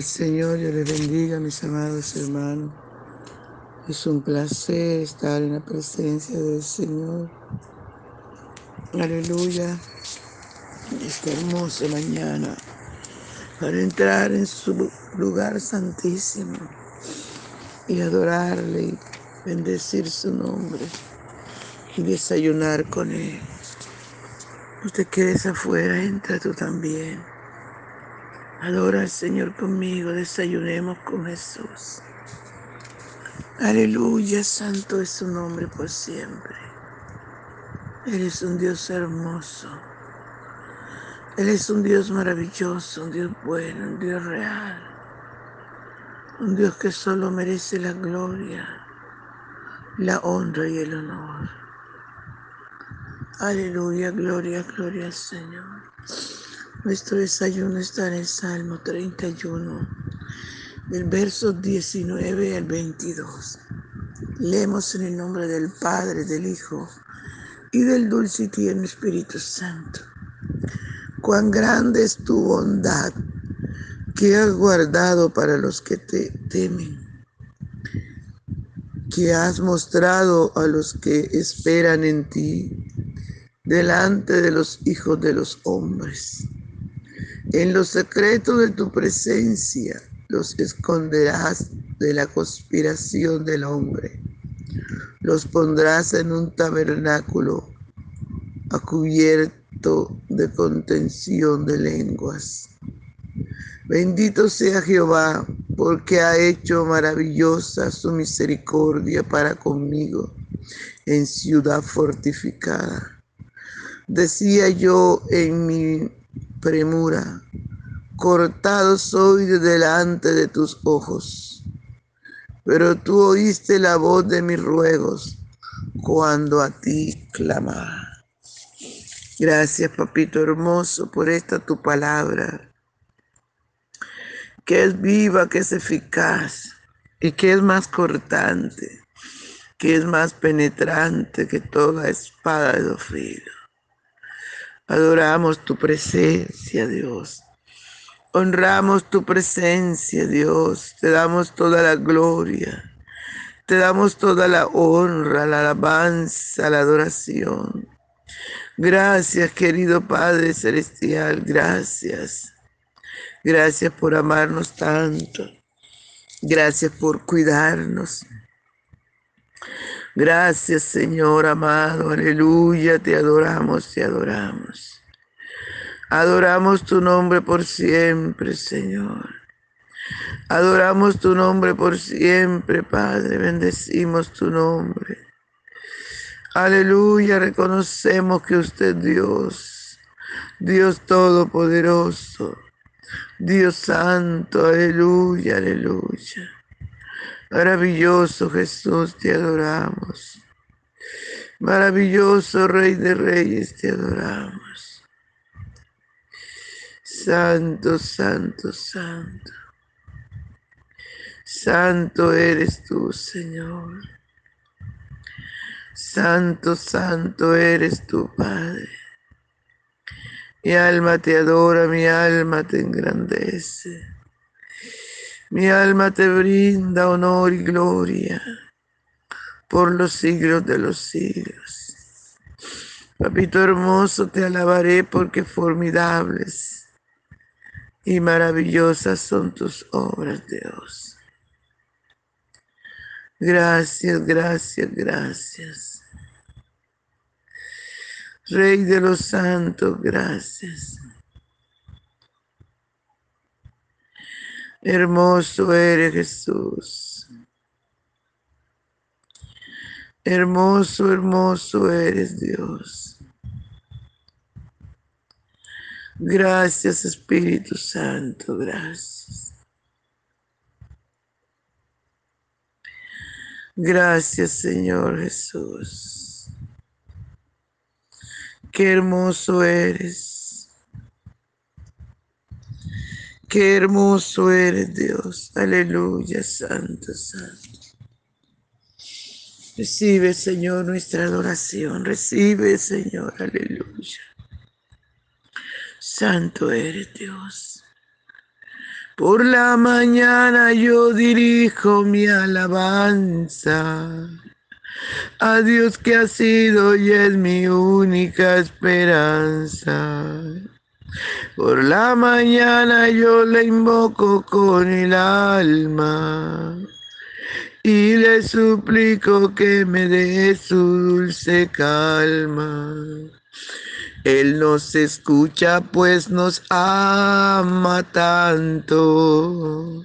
El Señor, yo les bendiga, mis amados hermanos. Es un placer estar en la presencia del Señor. Aleluya. Esta hermosa mañana para entrar en su lugar santísimo y adorarle y bendecir su nombre y desayunar con él. Usted que es afuera, entra tú también. Adora al Señor conmigo, desayunemos con Jesús. Aleluya, santo es su nombre por siempre. Él es un Dios hermoso. Él es un Dios maravilloso, un Dios bueno, un Dios real. Un Dios que solo merece la gloria, la honra y el honor. Aleluya, gloria, gloria al Señor. Nuestro desayuno está en el Salmo 31, del verso 19 al 22. Leemos en el nombre del Padre, del Hijo y del dulce y tierno Espíritu Santo. Cuán grande es tu bondad que has guardado para los que te temen, que has mostrado a los que esperan en ti delante de los hijos de los hombres. En los secretos de tu presencia los esconderás de la conspiración del hombre. Los pondrás en un tabernáculo a cubierto de contención de lenguas. Bendito sea Jehová, porque ha hecho maravillosa su misericordia para conmigo en ciudad fortificada. Decía yo en mi premura, cortado soy de delante de tus ojos. Pero tú oíste la voz de mis ruegos cuando a ti clamaba. Gracias, papito hermoso, por esta tu palabra, que es viva, que es eficaz y que es más cortante, que es más penetrante que toda espada de dos Adoramos tu presencia, Dios. Honramos tu presencia, Dios. Te damos toda la gloria. Te damos toda la honra, la alabanza, la adoración. Gracias, querido Padre Celestial. Gracias. Gracias por amarnos tanto. Gracias por cuidarnos. Gracias, Señor amado, aleluya, te adoramos, te adoramos. Adoramos tu nombre por siempre, Señor. Adoramos tu nombre por siempre, Padre. Bendecimos tu nombre. Aleluya, reconocemos que usted es Dios, Dios Todopoderoso, Dios Santo, aleluya, aleluya. Maravilloso Jesús, te adoramos. Maravilloso Rey de Reyes, te adoramos. Santo, santo, santo. Santo eres tú, Señor. Santo, santo eres tu Padre. Mi alma te adora, mi alma te engrandece. Mi alma te brinda honor y gloria por los siglos de los siglos. Papito hermoso, te alabaré porque formidables y maravillosas son tus obras, Dios. Gracias, gracias, gracias. Rey de los santos, gracias. Hermoso eres Jesús. Hermoso, hermoso eres Dios. Gracias Espíritu Santo, gracias. Gracias Señor Jesús. Qué hermoso eres. Qué hermoso eres Dios. Aleluya, santo, santo. Recibe, Señor, nuestra adoración. Recibe, Señor, aleluya. Santo eres Dios. Por la mañana yo dirijo mi alabanza a Dios que ha sido y es mi única esperanza. Por la mañana yo le invoco con el alma y le suplico que me dé su dulce calma. Él nos escucha pues nos ama tanto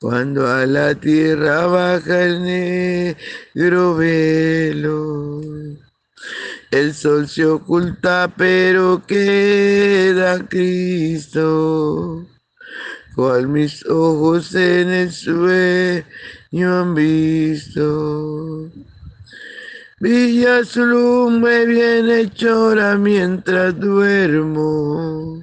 Cuando a la tierra baja el negro velo, el sol se oculta, pero queda Cristo, cual mis ojos en el sueño han visto. Villa su lumbre bien hechora mientras duermo.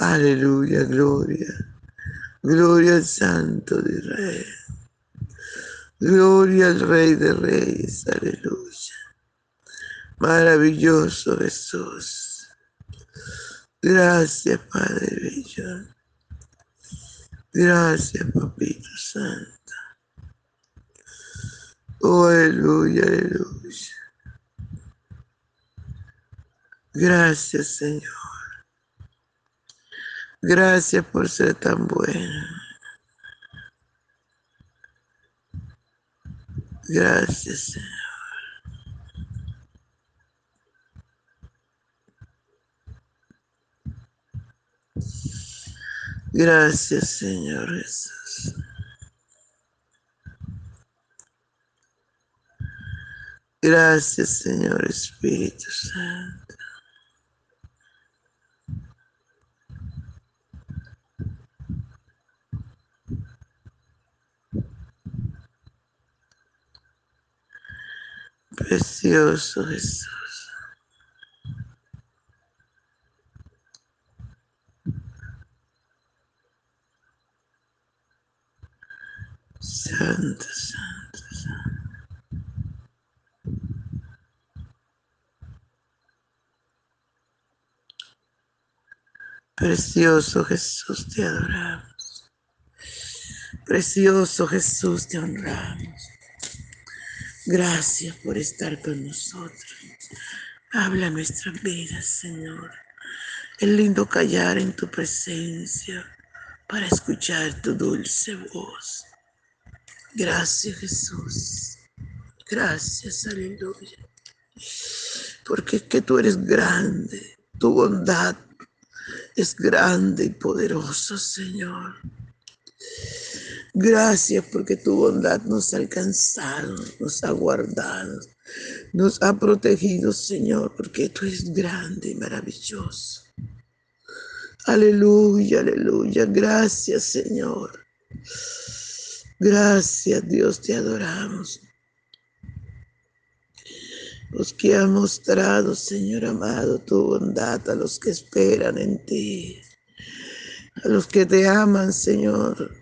Aleluya, gloria. Gloria al Santo de Israel. Gloria al Rey de Reyes. Aleluya. Maravilloso Jesús. Gracias, Padre Bello. Gracias, Papito Santo. Oh, aleluya, aleluya. Gracias, Señor. Gracias por ser tan bueno. Gracias, Señor. Gracias, Señor Jesús. Gracias, Señor Espíritu Santo. Precioso Jesús. Santo, santo, santo. Precioso Jesús, te adoramos. Precioso Jesús, te honramos. Gracias por estar con nosotros. Habla nuestras vidas, Señor. Es lindo callar en tu presencia para escuchar tu dulce voz. Gracias, Jesús. Gracias, aleluya. Porque es que tú eres grande, tu bondad es grande y poderoso, Señor. Gracias porque tu bondad nos ha alcanzado, nos ha guardado, nos ha protegido, Señor, porque tú eres grande y maravilloso. Aleluya, aleluya. Gracias, Señor. Gracias, Dios, te adoramos. Los que ha mostrado, Señor amado, tu bondad a los que esperan en ti, a los que te aman, Señor.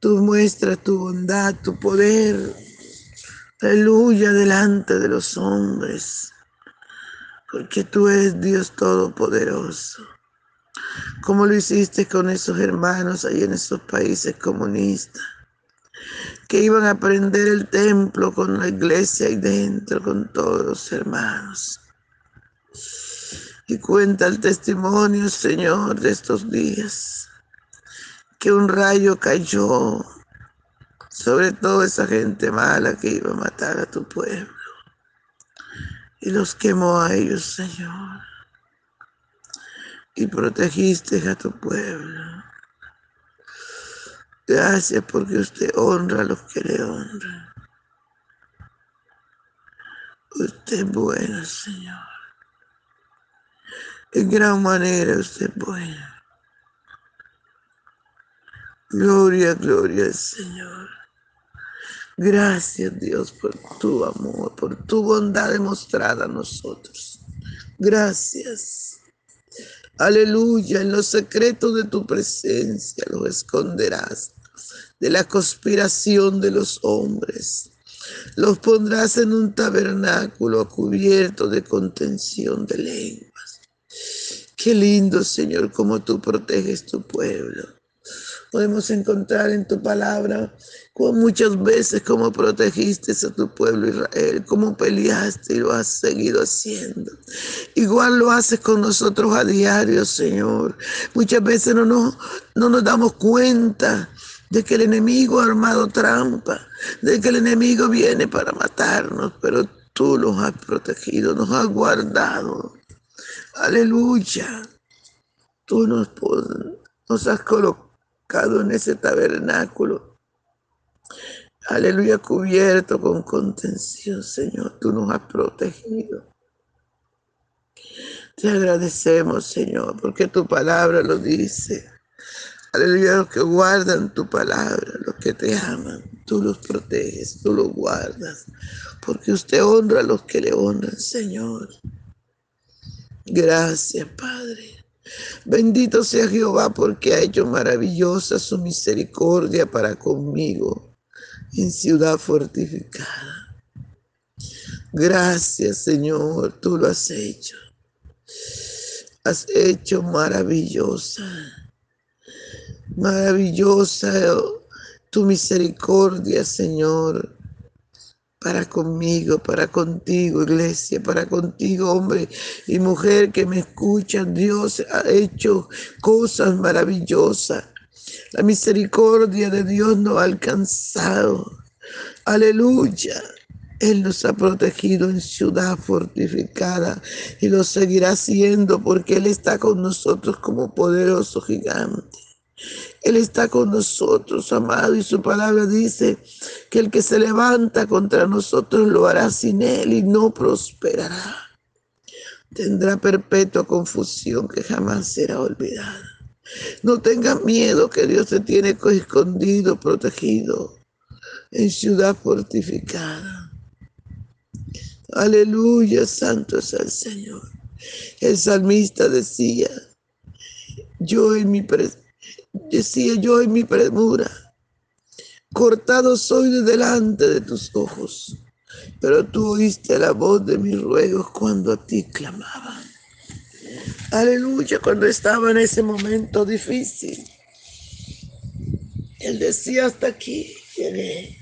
Tú muestras tu bondad, tu poder. Aleluya delante de los hombres, porque tú eres Dios Todopoderoso. Como lo hiciste con esos hermanos ahí en esos países comunistas que iban a prender el templo con la iglesia ahí dentro, con todos los hermanos. Y cuenta el testimonio, Señor, de estos días, que un rayo cayó sobre toda esa gente mala que iba a matar a tu pueblo. Y los quemó a ellos, Señor. Y protegiste a tu pueblo. Gracias porque usted honra a los que le honran. Usted es bueno, Señor. En gran manera usted es bueno. Gloria, gloria al Señor. Gracias Dios por tu amor, por tu bondad demostrada a nosotros. Gracias. Aleluya, en los secretos de tu presencia los esconderás de la conspiración de los hombres. Los pondrás en un tabernáculo cubierto de contención de lenguas. Qué lindo, Señor, como tú proteges tu pueblo. Podemos encontrar en tu palabra muchas veces cómo protegiste a tu pueblo Israel, cómo peleaste y lo has seguido haciendo. Igual lo haces con nosotros a diario, Señor. Muchas veces no nos, no nos damos cuenta de que el enemigo ha armado trampa, de que el enemigo viene para matarnos, pero tú nos has protegido, nos has guardado. Aleluya. Tú nos, nos has colocado en ese tabernáculo. Aleluya, cubierto con contención, Señor. Tú nos has protegido. Te agradecemos, Señor, porque tu palabra lo dice. Aleluya, los que guardan tu palabra, los que te aman, tú los proteges, tú los guardas, porque usted honra a los que le honran, Señor. Gracias, Padre. Bendito sea Jehová porque ha hecho maravillosa su misericordia para conmigo en ciudad fortificada. Gracias, Señor, tú lo has hecho. Has hecho maravillosa Maravillosa tu misericordia, Señor, para conmigo, para contigo, iglesia, para contigo, hombre y mujer que me escuchan. Dios ha hecho cosas maravillosas. La misericordia de Dios nos ha alcanzado. Aleluya. Él nos ha protegido en ciudad fortificada y lo seguirá haciendo porque Él está con nosotros como poderoso gigante. Él está con nosotros, amado, y su palabra dice que el que se levanta contra nosotros lo hará sin Él y no prosperará. Tendrá perpetua confusión que jamás será olvidada. No tenga miedo que Dios te tiene escondido, protegido en ciudad fortificada. Aleluya, santo es el Señor. El salmista decía, yo en mi presencia Decía yo en mi premura, cortado soy de delante de tus ojos, pero tú oíste la voz de mis ruegos cuando a ti clamaba. Aleluya, cuando estaba en ese momento difícil. Él decía, hasta aquí llegué.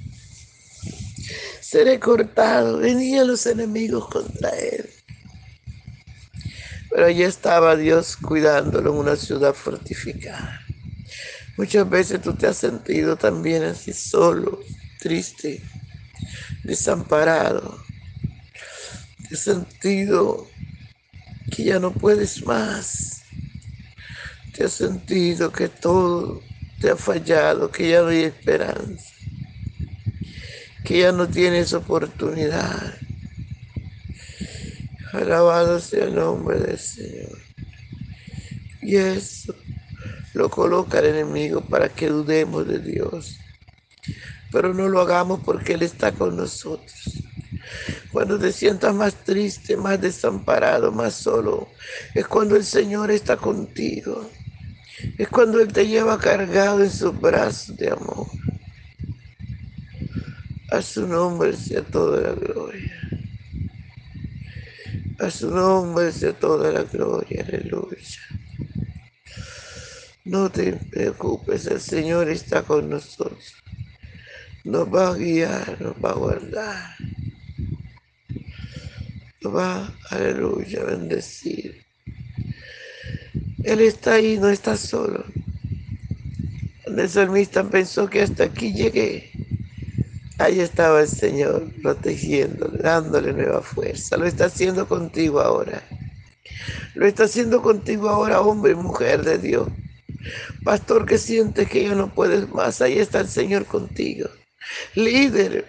Seré cortado. Venían los enemigos contra él. Pero allí estaba Dios cuidándolo en una ciudad fortificada. Muchas veces tú te has sentido también así solo, triste, desamparado. Te has sentido que ya no puedes más. Te has sentido que todo te ha fallado, que ya no hay esperanza, que ya no tienes oportunidad. Alabado sea el nombre del Señor. Y eso lo coloca el enemigo para que dudemos de Dios. Pero no lo hagamos porque Él está con nosotros. Cuando te sientas más triste, más desamparado, más solo, es cuando el Señor está contigo. Es cuando Él te lleva cargado en sus brazos de amor. A su nombre sea toda la gloria. A su nombre sea toda la gloria. Aleluya. No te preocupes, el Señor está con nosotros. Nos va a guiar, nos va a guardar. Nos va, aleluya, a bendecir. Él está ahí, no está solo. El salmista pensó que hasta aquí llegué. Ahí estaba el Señor protegiéndole, dándole nueva fuerza. Lo está haciendo contigo ahora. Lo está haciendo contigo ahora, hombre y mujer de Dios. Pastor que sientes que ya no puedes más, ahí está el Señor contigo. Líder,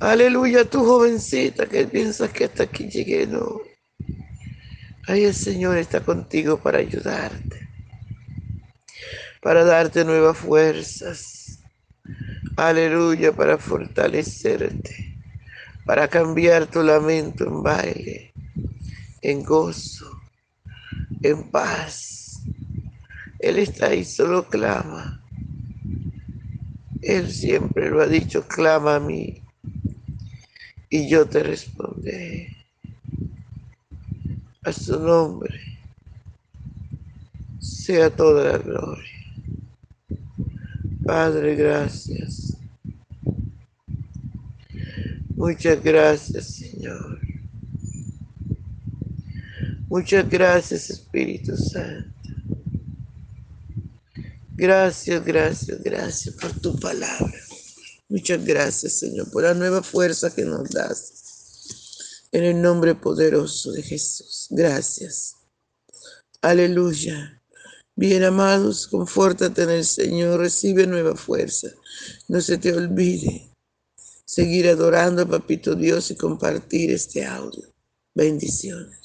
aleluya, tu jovencita que piensas que hasta aquí llegué, no. Ahí el Señor está contigo para ayudarte, para darte nuevas fuerzas. Aleluya, para fortalecerte, para cambiar tu lamento en baile, en gozo, en paz él está ahí, solo clama. Él siempre lo ha dicho, clama a mí y yo te responderé. A su nombre sea toda la gloria. Padre, gracias. Muchas gracias, Señor. Muchas gracias, Espíritu Santo. Gracias, gracias, gracias por tu palabra. Muchas gracias, Señor, por la nueva fuerza que nos das. En el nombre poderoso de Jesús. Gracias. Aleluya. Bien amados, confórtate en el Señor, recibe nueva fuerza. No se te olvide seguir adorando a Papito Dios y compartir este audio. Bendiciones.